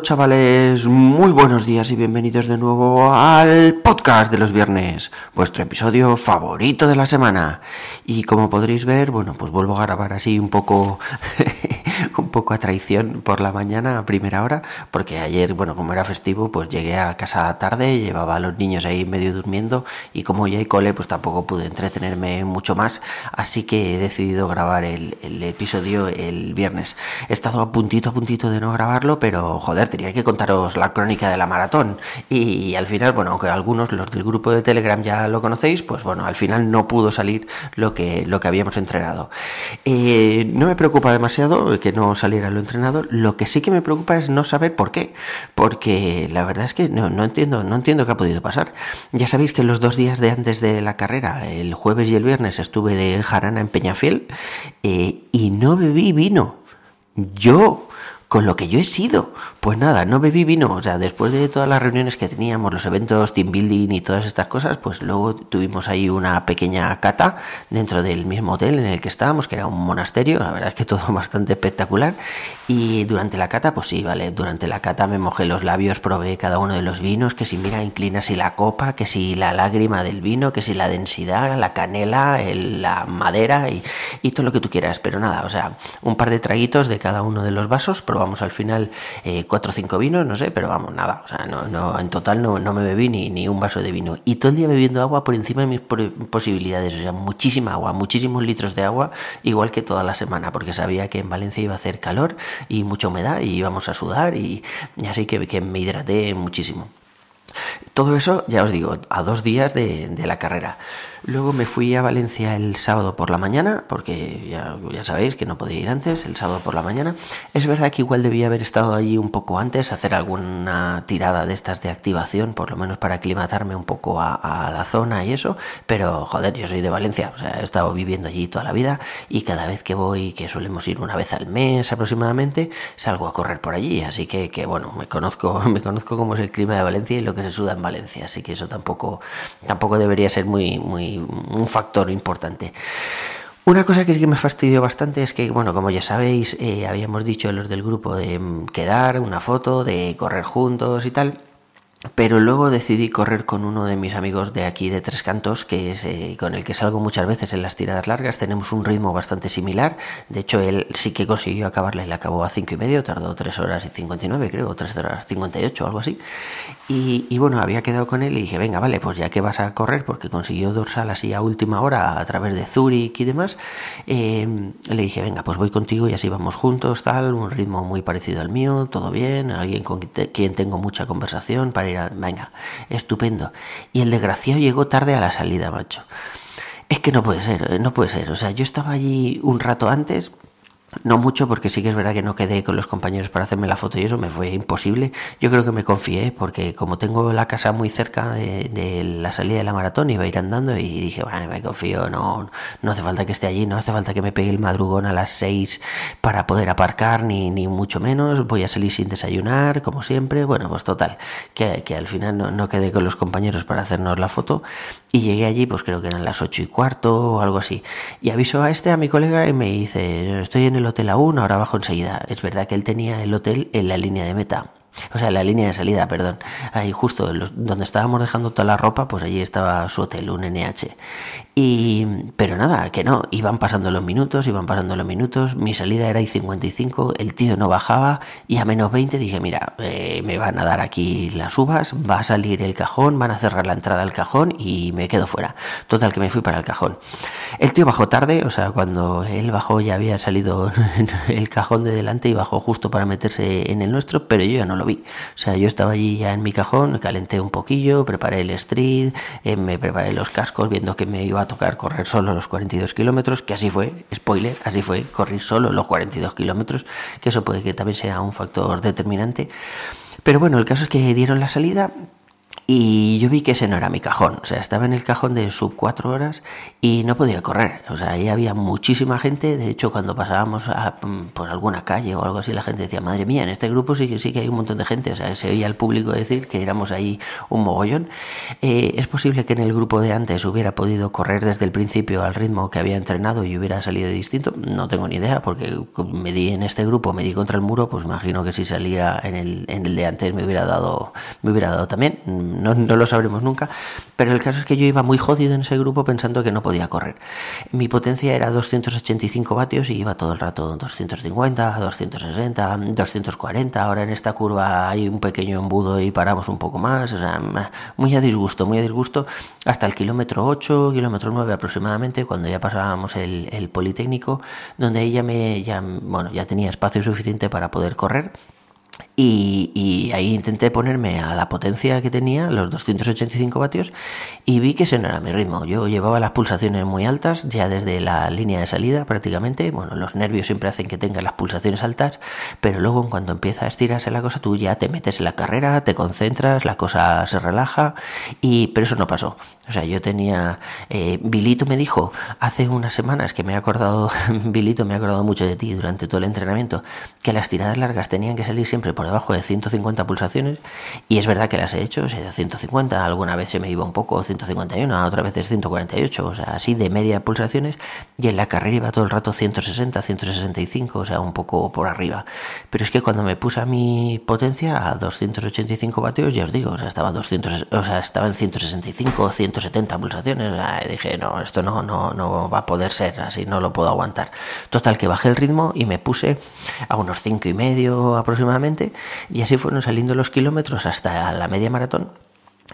Chavales, muy buenos días y bienvenidos de nuevo al podcast de los viernes, vuestro episodio favorito de la semana. Y como podréis ver, bueno, pues vuelvo a grabar así un poco un poco a traición por la mañana a primera hora, porque ayer, bueno, como era festivo, pues llegué a casa tarde, llevaba a los niños ahí medio durmiendo y como ya hay cole, pues tampoco pude entretenerme mucho más, así que he decidido grabar el, episodio el viernes. He estado a puntito, a puntito de no grabarlo, pero joder, tenía que contaros la crónica de la maratón y, al final, bueno, aunque algunos, los del grupo de Telegram ya lo conocéis, pues bueno, al final no pudo salir lo que, lo que habíamos entrenado. Eh, no me preocupa demasiado que no saliera lo entrenado. Lo que sí que me preocupa es no saber por qué, porque la verdad es que no, no entiendo, no entiendo qué ha podido pasar. Ya sabéis que los dos días de antes de la carrera, el jueves y el viernes, estuve de jarana en Peñafiel eh, y no bebí vino. Yo con lo que yo he sido. Pues nada, no bebí vino. O sea, después de todas las reuniones que teníamos, los eventos, team building y todas estas cosas, pues luego tuvimos ahí una pequeña cata dentro del mismo hotel en el que estábamos, que era un monasterio. La verdad es que todo bastante espectacular. Y durante la cata, pues sí, vale, durante la cata me mojé los labios, probé cada uno de los vinos, que si mira, inclina si la copa, que si la lágrima del vino, que si la densidad, la canela, la madera y, y todo lo que tú quieras. Pero nada, o sea, un par de traguitos de cada uno de los vasos, vamos al final eh, cuatro o cinco vinos, no sé, pero vamos, nada, o sea, no, no, en total no, no me bebí ni, ni un vaso de vino. Y todo el día bebiendo agua por encima de mis posibilidades, o sea, muchísima agua, muchísimos litros de agua, igual que toda la semana, porque sabía que en Valencia iba a hacer calor y mucha humedad y íbamos a sudar y, así que, que me hidraté muchísimo. Todo eso, ya os digo, a dos días de, la carrera. Luego me fui a Valencia el sábado por la mañana, porque ya, sabéis que no podía ir antes, el sábado por la mañana. Es verdad que igual debía haber estado allí un poco antes, hacer alguna tirada de estas de activación, por lo menos para aclimatarme un poco a, a la zona y eso, pero joder, yo soy de Valencia, o sea, he estado viviendo allí toda la vida y cada vez que voy, que solemos ir una vez al mes aproximadamente, salgo a correr por allí, así que, que bueno, me conozco, me conozco cómo es el clima de Valencia y lo que se suda en Valencia, así que eso tampoco, tampoco debería ser muy, muy un factor importante. Una cosa que sí que me fastidió bastante es que, bueno, como ya sabéis, eh, habíamos dicho los del grupo de mm, quedar, una foto, de correr juntos y tal. Pero luego decidí correr con uno de mis amigos de aquí de Tres Cantos, que es eh, con el que salgo muchas veces en las tiradas largas. Tenemos un ritmo bastante similar. De hecho, él sí que consiguió acabarla y la acabó a cinco y medio. Tardó tres horas y 59, creo, o tres horas 58 o algo así. Y, y, bueno, había quedado con él y dije, venga, vale, pues ya que vas a correr, porque consiguió dorsal así a última hora a través de Zurich y demás, eh, le dije, venga, pues voy contigo y así vamos juntos, tal, un ritmo muy parecido al mío, todo bien, alguien con quien tengo mucha conversación para venga, estupendo. Y el desgraciado llegó tarde a la salida, macho. Es que no puede ser, eh, no puede ser. O sea, yo estaba allí un rato antes no mucho, porque sí que es verdad que no quedé con los compañeros para hacerme la foto y eso me fue imposible. Yo creo que me confié, porque como tengo la casa muy cerca de, la salida de la maratón, iba a ir andando y dije, bueno, me confío, no, no hace falta que esté allí, no hace falta que me pegue el madrugón a las 6 para poder aparcar, ni, ni mucho menos. Voy a salir sin desayunar, como siempre. Bueno, pues total, que, que al final no, no, quedé con los compañeros para hacernos la foto y llegué allí, pues creo que eran las 8 y cuarto o algo así. Y aviso a este, a mi colega, y me dice, estoy en el el hotel aún, ahora bajo enseguida. Es verdad que él tenía el hotel en la línea de meta. O sea, la línea de salida, perdón. Ahí justo donde estábamos dejando toda la ropa, pues allí estaba su hotel, un NH. Y, pero nada, que no, iban pasando los minutos, iban pasando los minutos, mi salida era I-55, el tío no bajaba y a menos 20 dije, mira, eh, me van a dar aquí las uvas, va a salir el cajón, van a cerrar la entrada al cajón y me quedo fuera. Total, que me fui para el cajón. El tío bajó tarde, o sea, cuando él bajó ya había salido el cajón de delante y bajó justo para meterse en el nuestro, pero yo ya no lo vi. O sea, yo estaba allí ya en mi cajón, calenté un poquillo, preparé el street, eh, me preparé los cascos viendo que me iba a tocar correr solo los 42 kilómetros, que así fue, spoiler, así fue, correr solo los 42 kilómetros, que eso puede que también sea un factor determinante. Pero bueno, el caso es que dieron la salida Y yo vi que ese no era mi cajón, o sea, estaba en el cajón de sub 4 horas y no podía correr, o sea, ahí había muchísima gente, de hecho cuando pasábamos mm, por alguna calle o algo así, la gente decía, madre mía, en este grupo sí que sí que hay un montón de gente, o sea, se oía al público decir que éramos ahí un mogollón. Eh, es posible que en el grupo de antes hubiera podido correr desde el principio al ritmo que había entrenado y hubiera salido distinto, no tengo ni idea, porque me di en este grupo, me di contra el muro, pues imagino que si saliera en el, en el de antes me hubiera dado, me hubiera dado también no, no, lo sabremos nunca, pero el caso es que yo iba muy jodido en ese grupo pensando que no podía correr. Mi potencia era 285 vatios y iba todo el rato 250, 260, 240, ahora en esta curva hay un pequeño embudo y paramos un poco más, o sea, muy a disgusto, muy a disgusto, hasta el kilómetro 8, kilómetro 9 aproximadamente, cuando ya pasábamos el, el Politécnico, donde ahí ya me, ya, bueno, ya tenía espacio suficiente para poder correr y, ahí intenté ponerme a la potencia que tenía, los 285 vatios, y vi que ese no era mi ritmo. Yo llevaba las pulsaciones muy altas, ya desde la línea de salida prácticamente. Bueno, los nervios siempre hacen que tengas las pulsaciones altas, pero luego cuando empieza a estirarse la cosa, tú ya te metes en la carrera, te concentras, la cosa se relaja, y pero eso no pasó. O sea, yo tenía. Eh, Bilito me dijo hace unas semanas que me he acordado, Bilito me ha acordado mucho de ti durante todo el entrenamiento, que las tiradas largas tenían que salir siempre debajo de 150 pulsaciones y es verdad que las he hecho, o sea, 150, alguna vez se me iba un poco, 151, otra vez 148, o sea, así de media pulsaciones y en la carrera iba todo el rato 160, 165, o sea, un poco por arriba. Pero es que cuando me puse a mi potencia a 285 vatios, ya os digo, o sea, estaba 200, o sea, estaba en 165, 170 pulsaciones, y dije, no, esto no, no, no va a poder ser así, no lo puedo aguantar. Total, que bajé el ritmo y me puse a unos 5 y medio aproximadamente y así fueron saliendo los kilómetros hasta la media maratón.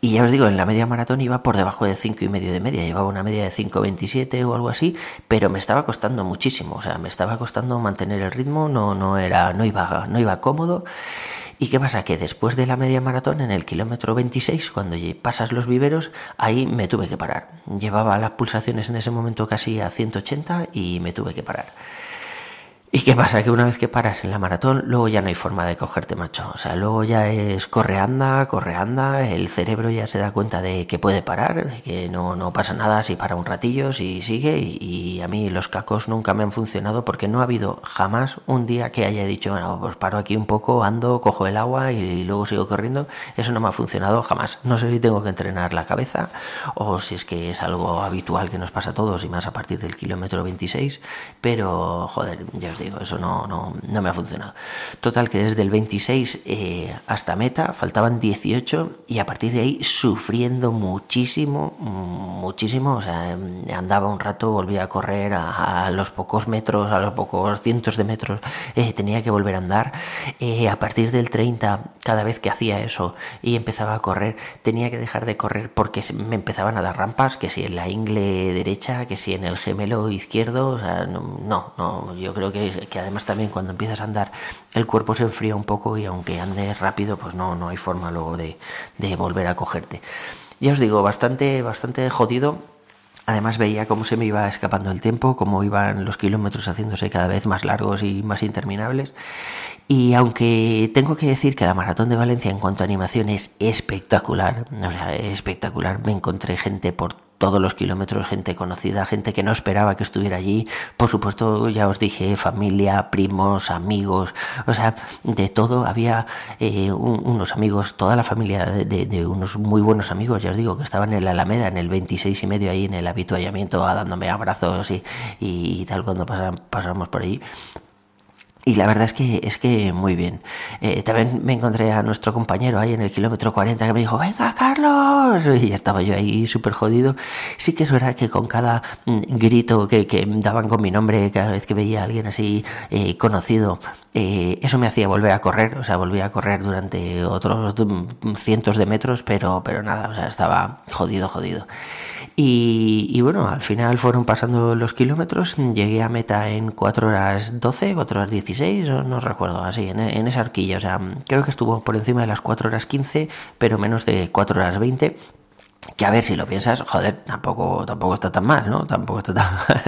Y ya os digo, en la media maratón iba por debajo de cinco y medio de media, llevaba una media de 5.27 o algo así, pero me estaba costando muchísimo, o sea, me estaba costando mantener el ritmo, no, no era, no iba, no iba cómodo. ¿Y qué pasa? Que después de la media maratón, en el kilómetro 26, cuando pasas los viveros, ahí me tuve que parar. Llevaba las pulsaciones en ese momento casi a 180 y me tuve que parar. ¿Y qué pasa? Que una vez que paras en la maratón, luego ya no hay forma de cogerte, macho. O sea, luego ya es corre anda, corre anda, el cerebro ya se da cuenta de que puede parar, de que no, no pasa nada si para un ratillo, si sigue. Y, a mí los cacos nunca me han funcionado porque no ha habido jamás un día que haya dicho, bueno, pues paro aquí un poco, ando, cojo el agua y, luego sigo corriendo. Eso no me ha funcionado jamás. No sé si tengo que entrenar la cabeza o si es que es algo habitual que nos pasa a todos y más a partir del kilómetro 26. Pero, joder, ya os digo, eso no, no, no me ha funcionado. Total, que desde el 26 eh, hasta meta faltaban 18 y a partir de ahí sufriendo muchísimo, muchísimo. O sea, andaba un rato, volvía a correr a, los pocos metros, a los pocos cientos de metros, eh, tenía que volver a andar. Eh, a partir del 30, cada vez que hacía eso y empezaba a correr, tenía que dejar de correr porque me empezaban a dar rampas, que si en la ingle derecha, que si en el gemelo izquierdo, o sea, no, no yo creo que que además también cuando empiezas a andar el cuerpo se enfría un poco y aunque andes rápido, pues no, no hay forma luego de, de volver a cogerte. Ya os digo, bastante, bastante jodido Además veía cómo se me iba escapando el tiempo, cómo iban los kilómetros haciéndose cada vez más largos y más interminables. Y aunque tengo que decir que la maratón de Valencia en cuanto a animación es espectacular, o sea, espectacular, me encontré gente por todos los kilómetros, gente conocida, gente que no esperaba que estuviera allí. Por supuesto, ya os dije, familia, primos, amigos, o sea, de todo. Había eh, unos amigos, toda la familia de, unos muy buenos amigos, ya os digo, que estaban en la Alameda, en el 26 y medio, ahí en el habituallamiento, dándome abrazos y, y, tal cuando pasamos por ahí. Y la verdad es que es que muy bien. Eh, también me encontré a nuestro compañero ahí en el kilómetro 40 que me dijo, venga Carlos. Y estaba yo ahí súper jodido. Sí que es verdad que con cada mm, grito que, daban con mi nombre, cada vez que veía a alguien así eh, conocido, eh, eso me hacía volver a correr. O sea, volví a correr durante otros mm, cientos de metros, pero, pero nada, o sea, estaba jodido, jodido. Y, bueno, al final fueron pasando los kilómetros, llegué a meta en 4 horas 12, 4 horas 16, no recuerdo, así, en, en esa horquilla, o sea, creo que estuvo por encima de las 4 horas 15, pero menos de 4 horas 20 que a ver si lo piensas, joder, tampoco, tampoco está tan mal, ¿no? Tampoco está tan mal.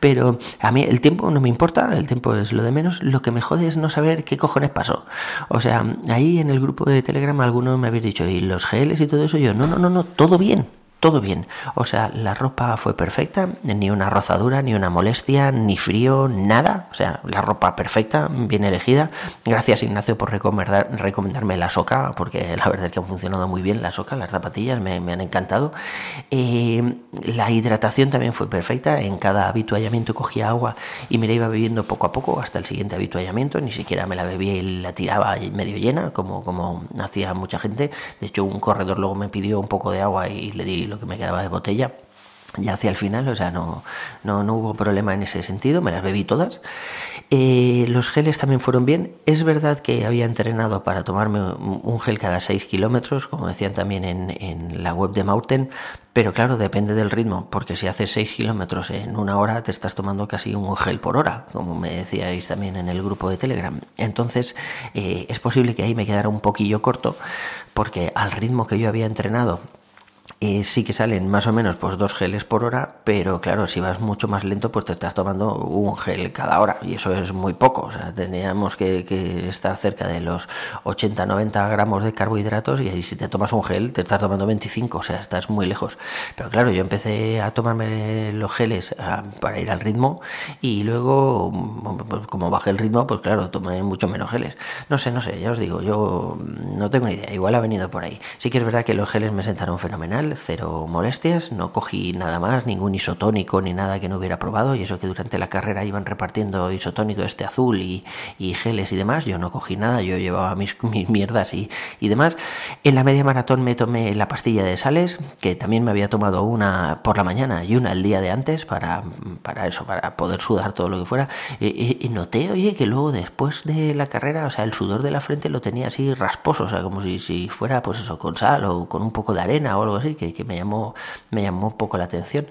Pero a mí el tiempo no me importa, el tiempo es lo de menos. Lo que me jode es no saber qué cojones pasó. O sea, ahí en el grupo de Telegram algunos me habéis dicho, ¿y los geles y todo eso? Yo, no, no, no, no, todo bien todo bien. O sea, la ropa fue perfecta, ni una rozadura, ni una molestia, ni frío, nada. O sea, la ropa perfecta, bien elegida. Gracias Ignacio por recomendar, recomendarme la soca, porque la verdad es que han funcionado muy bien la soca, las zapatillas me, han encantado. Eh, la hidratación también fue perfecta. En cada habituallamiento cogía agua y me la iba bebiendo poco a poco hasta el siguiente habituallamiento. Ni siquiera me la bebía y la tiraba medio llena, como, como hacía mucha gente. De hecho, un corredor luego me pidió un poco de agua y le di que me quedaba de botella ya hacia el final, o sea, no, no, no, hubo problema en ese sentido, me las bebí todas. Eh, los geles también fueron bien. Es verdad que había entrenado para tomarme un gel cada 6 kilómetros, como decían también en, en, la web de Mauten, pero claro, depende del ritmo, porque si haces 6 kilómetros en una hora, te estás tomando casi un gel por hora, como me decíais también en el grupo de Telegram. Entonces, eh, es posible que ahí me quedara un poquillo corto, porque al ritmo que yo había entrenado, eh, sí que salen más o menos pues dos geles por hora, pero claro, si vas mucho más lento, pues te estás tomando un gel cada hora y eso es muy poco. O sea, tendríamos que, estar cerca de los 80-90 gramos de carbohidratos y ahí si te tomas un gel te estás tomando 25, o sea, estás muy lejos. Pero claro, yo empecé a tomarme los geles ah, para ir al ritmo y luego, pues, como bajé el ritmo, pues claro, tomé mucho menos geles. No sé, no sé, ya os digo, yo no tengo ni idea, igual ha venido por ahí. Sí que es verdad que los geles me sentaron fenomenal cero molestias, no cogí nada más, ningún isotónico ni nada que no hubiera probado, y eso que durante la carrera iban repartiendo isotónico este azul y, geles y demás, yo no cogí nada, yo llevaba mis, mis mierdas y, y, demás. En la media maratón me tomé la pastilla de sales, que también me había tomado una por la mañana y una el día de antes para, para eso, para poder sudar todo lo que fuera, y, noté, oye, que luego después de la carrera, o sea, el sudor de la frente lo tenía así rasposo, o sea, como si, si fuera pues eso, con sal o con un poco de arena o algo así, que, me llamó me llamó poco la atención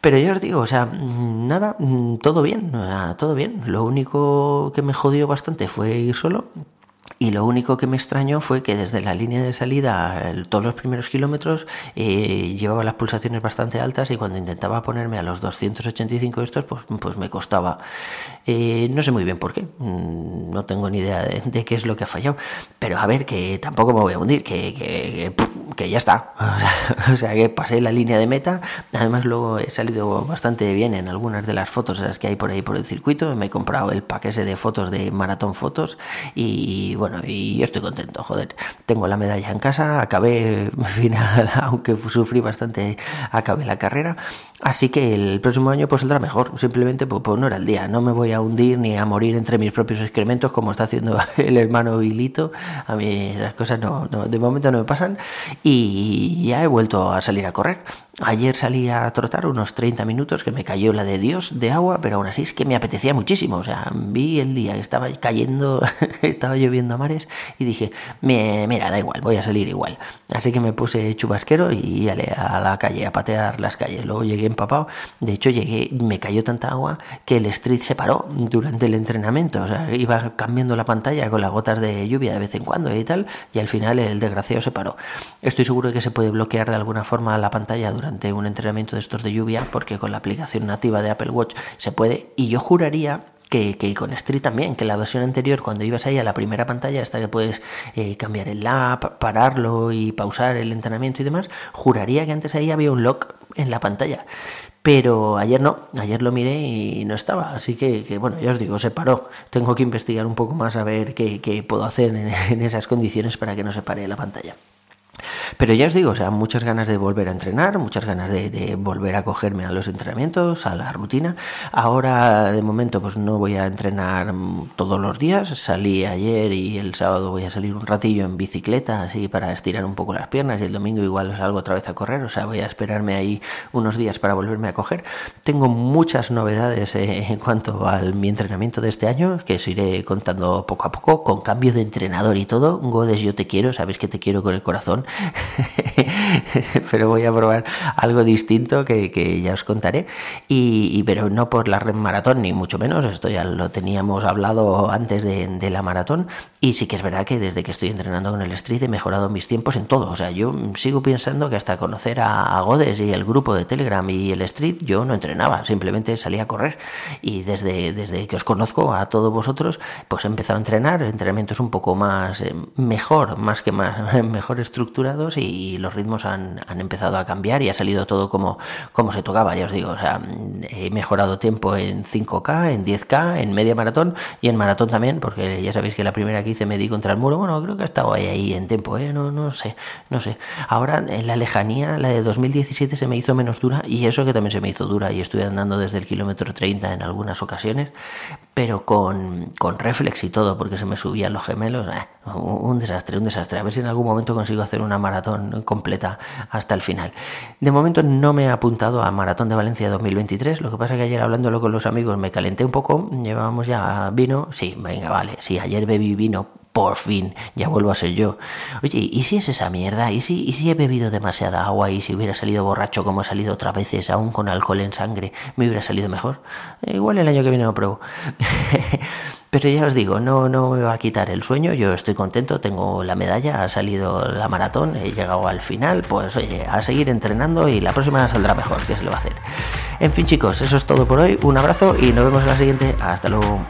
pero ya os digo o sea nada todo bien todo bien lo único que me jodió bastante fue ir solo y lo único que me extrañó fue que desde la línea de salida, todos los primeros kilómetros, eh, llevaba las pulsaciones bastante altas y cuando intentaba ponerme a los 285 estos, pues, pues me costaba. Eh, no sé muy bien por qué, mm, no tengo ni idea de, qué es lo que ha fallado, pero a ver, que tampoco me voy a hundir, que, ya está. O sea, que pasé la línea de meta, además luego he salido bastante bien en algunas de las fotos las que hay por ahí por el circuito, me he comprado el paquete de fotos de Maratón Fotos y bueno, y yo estoy contento, joder. Tengo la medalla en casa, acabé final, aunque sufrí bastante, acabé la carrera. Así que el próximo año pues saldrá mejor, simplemente pues, pues, no era el día. No me voy a hundir ni a morir entre mis propios excrementos como está haciendo el hermano Vilito. A mí las cosas no, no, de momento no me pasan y ya he vuelto a salir a correr. Ayer salí a trotar unos 30 minutos que me cayó la de Dios de agua, pero aún así es que me apetecía muchísimo. O sea, vi el día que estaba cayendo, estaba lloviendo a mares y dije, mira, da igual, voy a salir igual. Así que me puse chubasquero y a la calle a patear las calles. Luego llegué empapado. De hecho, llegué, me cayó tanta agua que el street se paró durante el entrenamiento. O sea, iba cambiando la pantalla con las gotas de lluvia de vez en cuando y tal, y al final el desgraciado se paró. Estoy seguro de que se puede bloquear de alguna forma la pantalla durante durante un entrenamiento de estos de lluvia, porque con la aplicación nativa de Apple Watch se puede, y yo juraría que, que, con Street también, que la versión anterior, cuando ibas ahí a la primera pantalla, hasta que puedes eh, cambiar el app, pararlo y pausar el entrenamiento y demás, juraría que antes ahí había un lock en la pantalla. Pero ayer no, ayer lo miré y no estaba. Así que, bueno, ya os digo, se paró. Tengo que investigar un poco más a ver qué, qué puedo hacer en, en esas condiciones para que no se pare la pantalla. Pero ya os digo, o sea, muchas ganas de volver a entrenar, muchas ganas de, volver a cogerme a los entrenamientos, a la rutina. Ahora, de momento, pues no voy a entrenar todos los días. Salí ayer y el sábado voy a salir un ratillo en bicicleta, así para estirar un poco las piernas. Y el domingo igual salgo otra vez a correr, o sea, voy a esperarme ahí unos días para volverme a coger. Tengo muchas novedades eh, en cuanto a mi entrenamiento de este año, que os iré contando poco a poco, con cambio de entrenador y todo. Godes, yo te quiero, sabes que te quiero con el corazón. pero voy a probar algo distinto que, ya os contaré. Y, pero no por la maratón, ni mucho menos. Esto ya lo teníamos hablado antes de, la maratón. Y sí que es verdad que desde que estoy entrenando con el Street he mejorado mis tiempos en todo. O sea, yo sigo pensando que hasta conocer a, Godes y el grupo de Telegram y el Street, yo no entrenaba, simplemente salía a correr. Y desde, desde que os conozco a todos vosotros, pues he empezado a entrenar, entrenamientos un poco más eh, mejor, más que más, mejor estructurados y los ritmos han, han empezado a cambiar y ha salido todo como, como se tocaba, ya os digo. O sea, he mejorado tiempo en 5K, en 10K, en media maratón y en maratón también, porque ya sabéis que la primera que hice me di contra el muro. Bueno, creo que ha estado ahí, ahí en tiempo, ¿eh? No, no sé, no sé. Ahora, en la lejanía, la de 2017 se me hizo menos dura y eso que también se me hizo dura y estuve andando desde el kilómetro 30 en algunas ocasiones, pero con, con reflex y todo, porque se me subían los gemelos. Eh, un desastre, un desastre. A ver si en algún momento consigo hacer una maratón completa hasta el final. De momento no me he apuntado a Maratón de Valencia 2023. Lo que pasa es que ayer hablándolo con los amigos me calenté un poco. Llevábamos ya vino. Sí, venga, vale. Sí, ayer bebí vino. Por fin, ya vuelvo a ser yo. Oye, ¿y si es esa mierda? ¿Y si, ¿Y he bebido demasiada agua y si hubiera salido borracho como he salido otras veces, aún con alcohol en sangre, me hubiera salido mejor? igual el año que viene lo pruebo. Pero ya os digo, no, no me va a quitar el sueño, yo estoy contento, tengo la medalla, ha salido la maratón, he llegado al final, pues oye, a seguir entrenando y la próxima saldrá mejor, que se le va a hacer. En fin chicos, eso es todo por hoy, un abrazo y nos vemos en la siguiente, hasta luego.